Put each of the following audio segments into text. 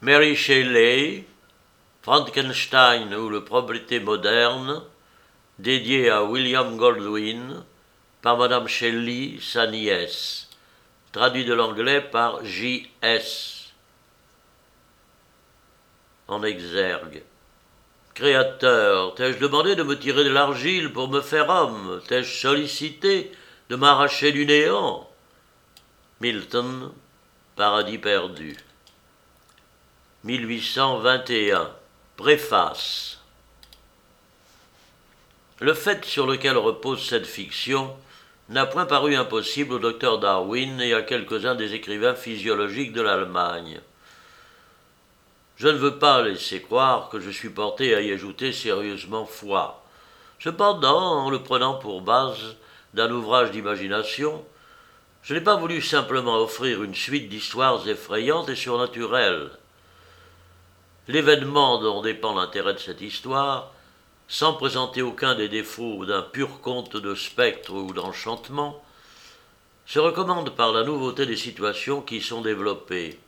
Mary Shelley, Frankenstein ou le propriété moderne, dédié à William Goldwyn par Madame Shelley, sa nièce, traduit de l'anglais par J.S. En exergue. Créateur, t'ai-je demandé de me tirer de l'argile pour me faire homme? T'ai-je sollicité de m'arracher du néant? Milton, Paradis perdu. 1821. Préface. Le fait sur lequel repose cette fiction n'a point paru impossible au docteur Darwin et à quelques-uns des écrivains physiologiques de l'Allemagne. Je ne veux pas laisser croire que je suis porté à y ajouter sérieusement foi. Cependant, en le prenant pour base d'un ouvrage d'imagination, je n'ai pas voulu simplement offrir une suite d'histoires effrayantes et surnaturelles. L'événement dont dépend l'intérêt de cette histoire, sans présenter aucun des défauts d'un pur conte de spectres ou d'enchantement, se recommande par la nouveauté des situations qui y sont développées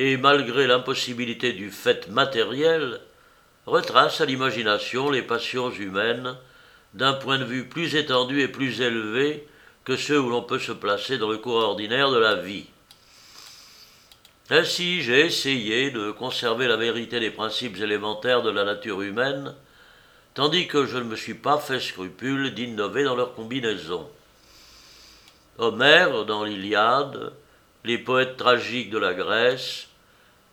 et malgré l'impossibilité du fait matériel, retrace à l'imagination les passions humaines d'un point de vue plus étendu et plus élevé que ceux où l'on peut se placer dans le cours ordinaire de la vie. Ainsi, j'ai essayé de conserver la vérité des principes élémentaires de la nature humaine, tandis que je ne me suis pas fait scrupule d'innover dans leur combinaison. Homère, dans l'Iliade, les poètes tragiques de la Grèce,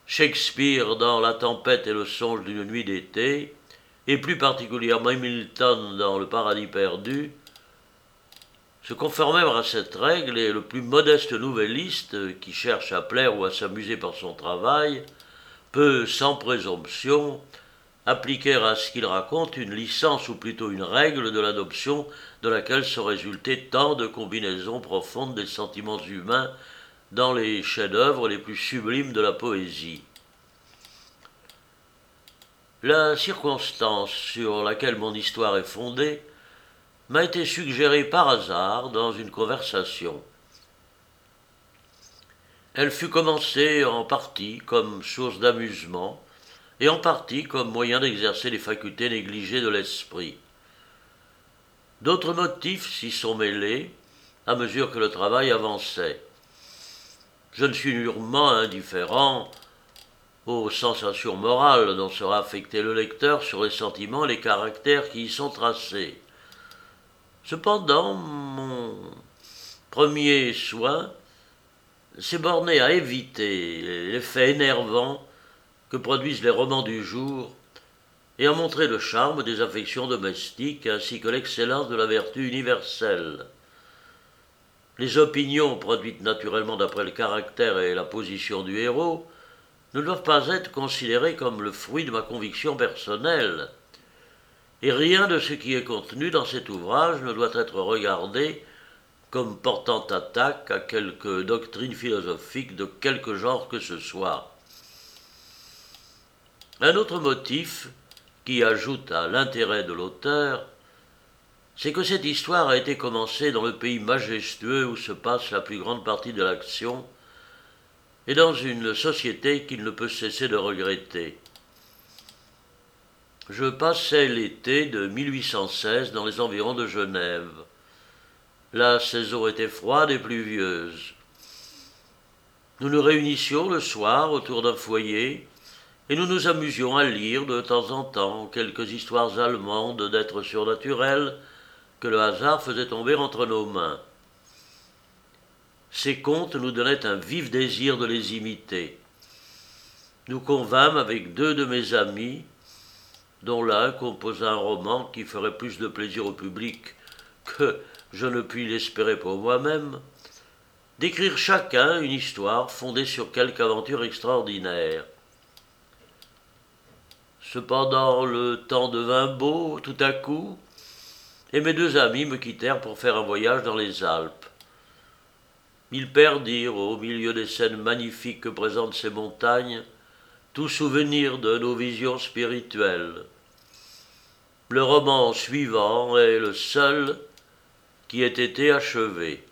Shakespeare dans La tempête et le songe d'une nuit d'été, et plus particulièrement Milton dans Le paradis perdu, se conformèrent à cette règle et le plus modeste nouvelliste qui cherche à plaire ou à s'amuser par son travail peut, sans présomption, appliquer à ce qu'il raconte une licence ou plutôt une règle de l'adoption de laquelle sont résultées tant de combinaisons profondes des sentiments humains dans les chefs-d'œuvre les plus sublimes de la poésie. La circonstance sur laquelle mon histoire est fondée m'a été suggérée par hasard dans une conversation. Elle fut commencée en partie comme source d'amusement et en partie comme moyen d'exercer les facultés négligées de l'esprit. D'autres motifs s'y sont mêlés à mesure que le travail avançait. Je ne suis nullement indifférent aux sensations morales dont sera affecté le lecteur sur les sentiments et les caractères qui y sont tracés. Cependant, mon premier soin s'est borné à éviter l'effet énervant que produisent les romans du jour et à montrer le charme des affections domestiques ainsi que l'excellence de la vertu universelle. Les opinions produites naturellement d'après le caractère et la position du héros ne doivent pas être considérées comme le fruit de ma conviction personnelle. Et rien de ce qui est contenu dans cet ouvrage ne doit être regardé comme portant attaque à quelque doctrine philosophique de quelque genre que ce soit. Un autre motif qui ajoute à l'intérêt de l'auteur c'est que cette histoire a été commencée dans le pays majestueux où se passe la plus grande partie de l'action, et dans une société qu'il ne peut cesser de regretter. Je passais l'été de 1816 dans les environs de Genève. La saison était froide et pluvieuse. Nous nous réunissions le soir autour d'un foyer et nous nous amusions à lire de temps en temps quelques histoires allemandes d'êtres surnaturels que le hasard faisait tomber entre nos mains. Ces contes nous donnaient un vif désir de les imiter. Nous convînmes avec deux de mes amis, dont l'un composa un roman qui ferait plus de plaisir au public que je ne puis l'espérer pour moi-même, d'écrire chacun une histoire fondée sur quelque aventure extraordinaire. Cependant, le temps devint beau tout à coup, et mes deux amis me quittèrent pour faire un voyage dans les Alpes. Ils perdirent, au milieu des scènes magnifiques que présentent ces montagnes, tout souvenir de nos visions spirituelles. Le roman suivant est le seul qui ait été achevé.